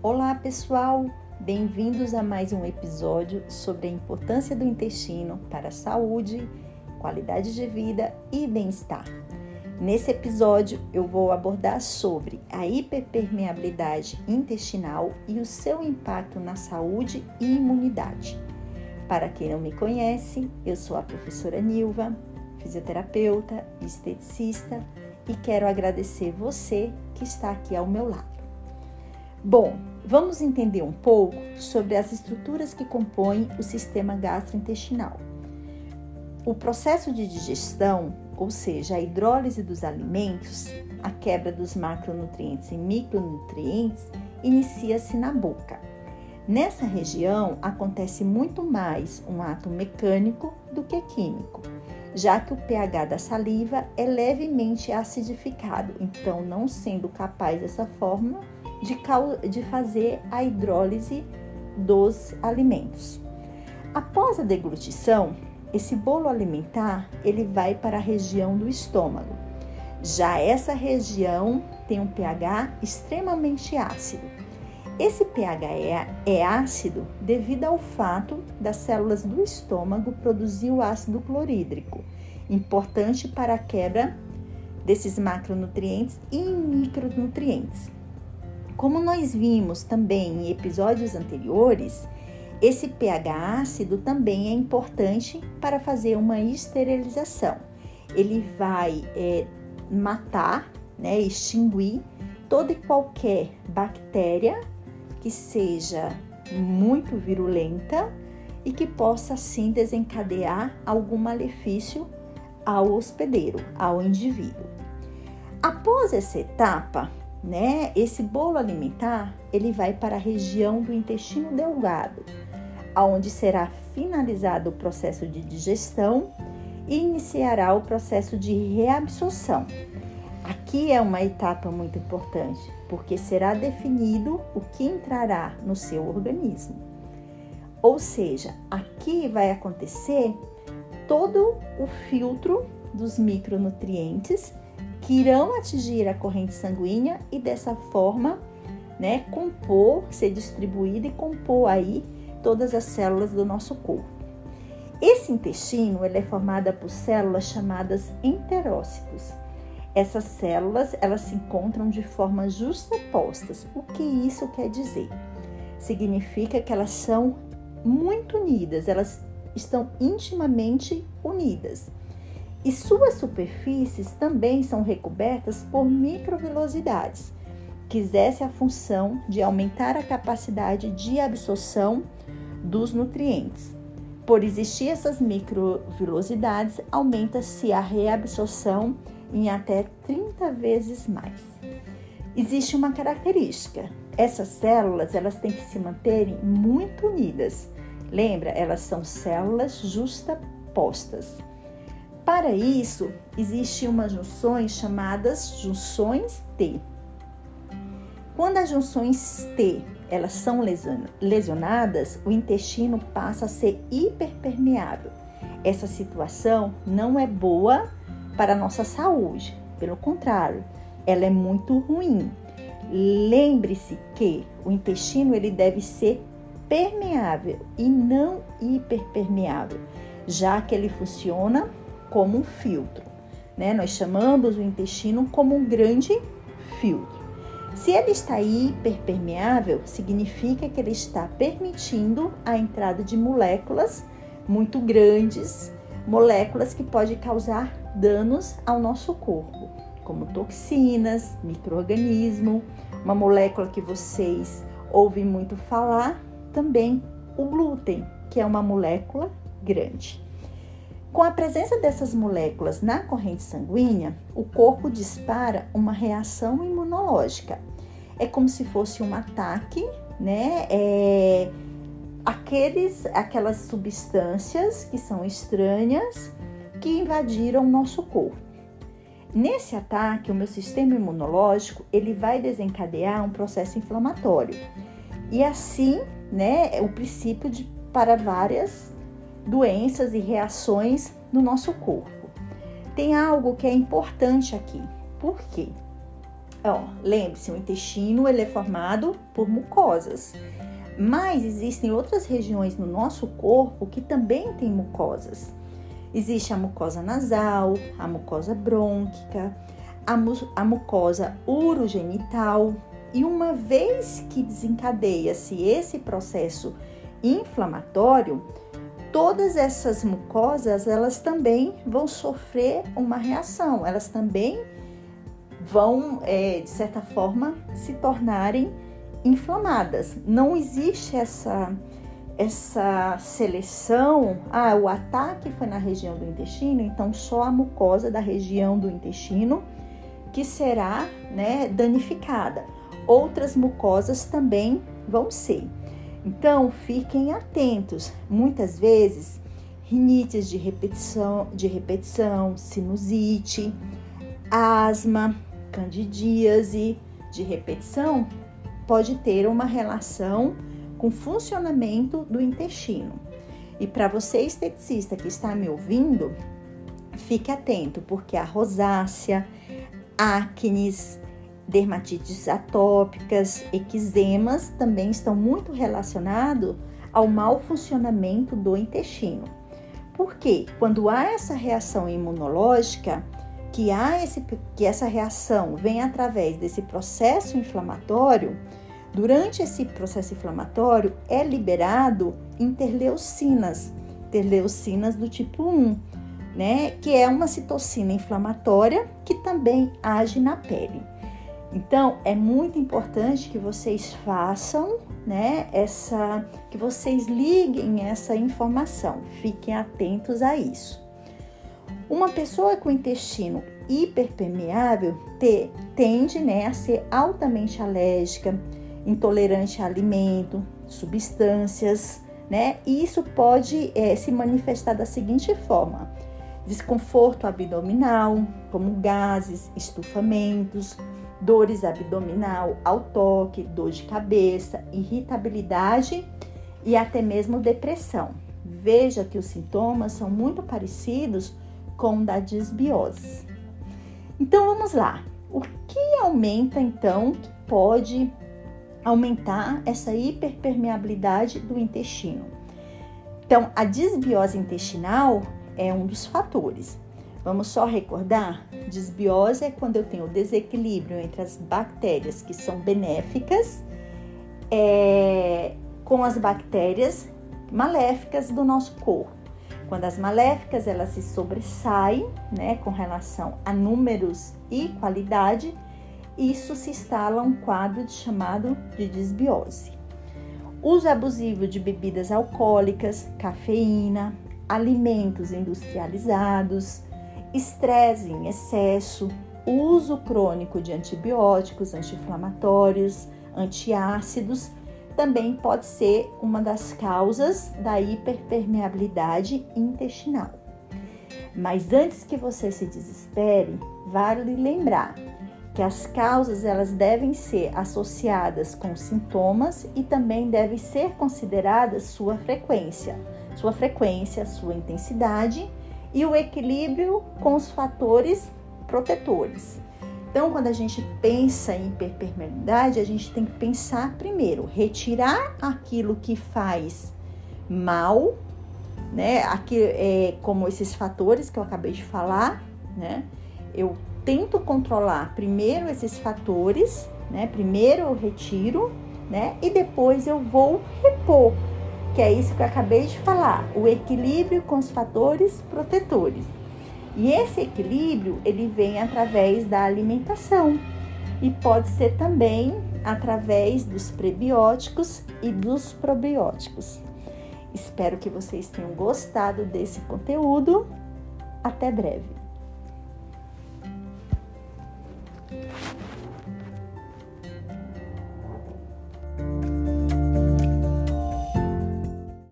Olá, pessoal! Bem-vindos a mais um episódio sobre a importância do intestino para a saúde, qualidade de vida e bem-estar. Nesse episódio, eu vou abordar sobre a hiperpermeabilidade intestinal e o seu impacto na saúde e imunidade. Para quem não me conhece, eu sou a professora Nilva, fisioterapeuta, esteticista e quero agradecer você que está aqui ao meu lado. Bom, vamos entender um pouco sobre as estruturas que compõem o sistema gastrointestinal. O processo de digestão, ou seja, a hidrólise dos alimentos, a quebra dos macronutrientes em micronutrientes, inicia-se na boca. Nessa região acontece muito mais um ato mecânico do que químico, já que o pH da saliva é levemente acidificado, então não sendo capaz dessa forma de, de fazer a hidrólise dos alimentos. Após a deglutição, esse bolo alimentar ele vai para a região do estômago. Já essa região tem um pH extremamente ácido. Esse pH é, é ácido devido ao fato das células do estômago produzir o ácido clorídrico, importante para a quebra desses macronutrientes e micronutrientes. Como nós vimos também em episódios anteriores, esse pH ácido também é importante para fazer uma esterilização. Ele vai é, matar, né, extinguir toda e qualquer bactéria que seja muito virulenta e que possa assim desencadear algum malefício ao hospedeiro, ao indivíduo. Após essa etapa, né? Esse bolo alimentar, ele vai para a região do intestino delgado, aonde será finalizado o processo de digestão e iniciará o processo de reabsorção. Aqui é uma etapa muito importante, porque será definido o que entrará no seu organismo. Ou seja, aqui vai acontecer todo o filtro dos micronutrientes que irão atingir a corrente sanguínea e dessa forma, né, compor, ser distribuída e compor aí todas as células do nosso corpo. Esse intestino ele é formado por células chamadas enterócitos. Essas células elas se encontram de forma justapostas. O que isso quer dizer? Significa que elas são muito unidas, elas estão intimamente unidas e suas superfícies também são recobertas por microvilosidades, que exerce a função de aumentar a capacidade de absorção dos nutrientes. Por existir essas microvilosidades, aumenta-se a reabsorção em até 30 vezes mais. Existe uma característica: essas células elas têm que se manterem muito unidas. Lembra, elas são células justapostas. Para isso, existem umas junções chamadas junções T. Quando as junções T elas são lesionadas, o intestino passa a ser hiperpermeável. Essa situação não é boa para a nossa saúde, pelo contrário, ela é muito ruim. Lembre-se que o intestino ele deve ser permeável e não hiperpermeável, já que ele funciona como um filtro. Né? Nós chamamos o intestino como um grande filtro. Se ele está hiperpermeável, significa que ele está permitindo a entrada de moléculas muito grandes, moléculas que podem causar danos ao nosso corpo, como toxinas, microorganismo, uma molécula que vocês ouvem muito falar, também o glúten, que é uma molécula grande. Com a presença dessas moléculas na corrente sanguínea, o corpo dispara uma reação imunológica. É como se fosse um ataque, né? É, aqueles, aquelas substâncias que são estranhas que invadiram o nosso corpo. Nesse ataque, o meu sistema imunológico ele vai desencadear um processo inflamatório e assim, né, o princípio de para várias doenças e reações no nosso corpo. Tem algo que é importante aqui. Por quê? lembre-se, o intestino ele é formado por mucosas. Mas existem outras regiões no nosso corpo que também têm mucosas. Existe a mucosa nasal, a mucosa brônquica, a, mu a mucosa urogenital. E uma vez que desencadeia-se esse processo inflamatório, todas essas mucosas elas também vão sofrer uma reação, elas também vão, é, de certa forma, se tornarem inflamadas. Não existe essa essa seleção, ah, o ataque foi na região do intestino, então só a mucosa da região do intestino que será né, danificada. Outras mucosas também vão ser. Então, fiquem atentos. Muitas vezes, rinites de repetição, de repetição, sinusite, asma, candidíase de repetição pode ter uma relação com o funcionamento do intestino. E para você esteticista que está me ouvindo, fique atento, porque a rosácea, acnes, dermatites atópicas, eczemas também estão muito relacionados ao mau funcionamento do intestino. Porque quando há essa reação imunológica, que há esse, que essa reação vem através desse processo inflamatório, durante esse processo inflamatório é liberado interleucinas, interleucinas do tipo 1, né, que é uma citocina inflamatória que também age na pele. Então, é muito importante que vocês façam, né, essa que vocês liguem essa informação. Fiquem atentos a isso. Uma pessoa com intestino hiperpermeável te, tende né, a ser altamente alérgica, intolerante a alimento, substâncias, né? E isso pode é, se manifestar da seguinte forma: desconforto abdominal, como gases, estufamentos, dores abdominal ao toque, dor de cabeça, irritabilidade e até mesmo depressão. Veja que os sintomas são muito parecidos com da disbiose. Então vamos lá. O que aumenta então que pode aumentar essa hiperpermeabilidade do intestino? Então, a disbiose intestinal é um dos fatores. Vamos só recordar: disbiose é quando eu tenho desequilíbrio entre as bactérias que são benéficas é, com as bactérias maléficas do nosso corpo. Quando as maléficas elas se sobressaem, né, com relação a números e qualidade, isso se instala um quadro de, chamado de disbiose. Uso abusivo de bebidas alcoólicas, cafeína, alimentos industrializados, estresse em excesso, uso crônico de antibióticos, anti-inflamatórios, antiácidos também pode ser uma das causas da hiperpermeabilidade intestinal. Mas antes que você se desespere, vale lembrar que as causas elas devem ser associadas com sintomas e também deve ser considerada sua frequência, sua frequência, sua intensidade e o equilíbrio com os fatores protetores. Então, quando a gente pensa em hiperpermeabilidade, a gente tem que pensar primeiro, retirar aquilo que faz mal, né? Aqui, é, como esses fatores que eu acabei de falar, né? Eu tento controlar primeiro esses fatores, né? Primeiro eu retiro, né? E depois eu vou repor, que é isso que eu acabei de falar, o equilíbrio com os fatores protetores. E esse equilíbrio ele vem através da alimentação e pode ser também através dos prebióticos e dos probióticos. Espero que vocês tenham gostado desse conteúdo. Até breve.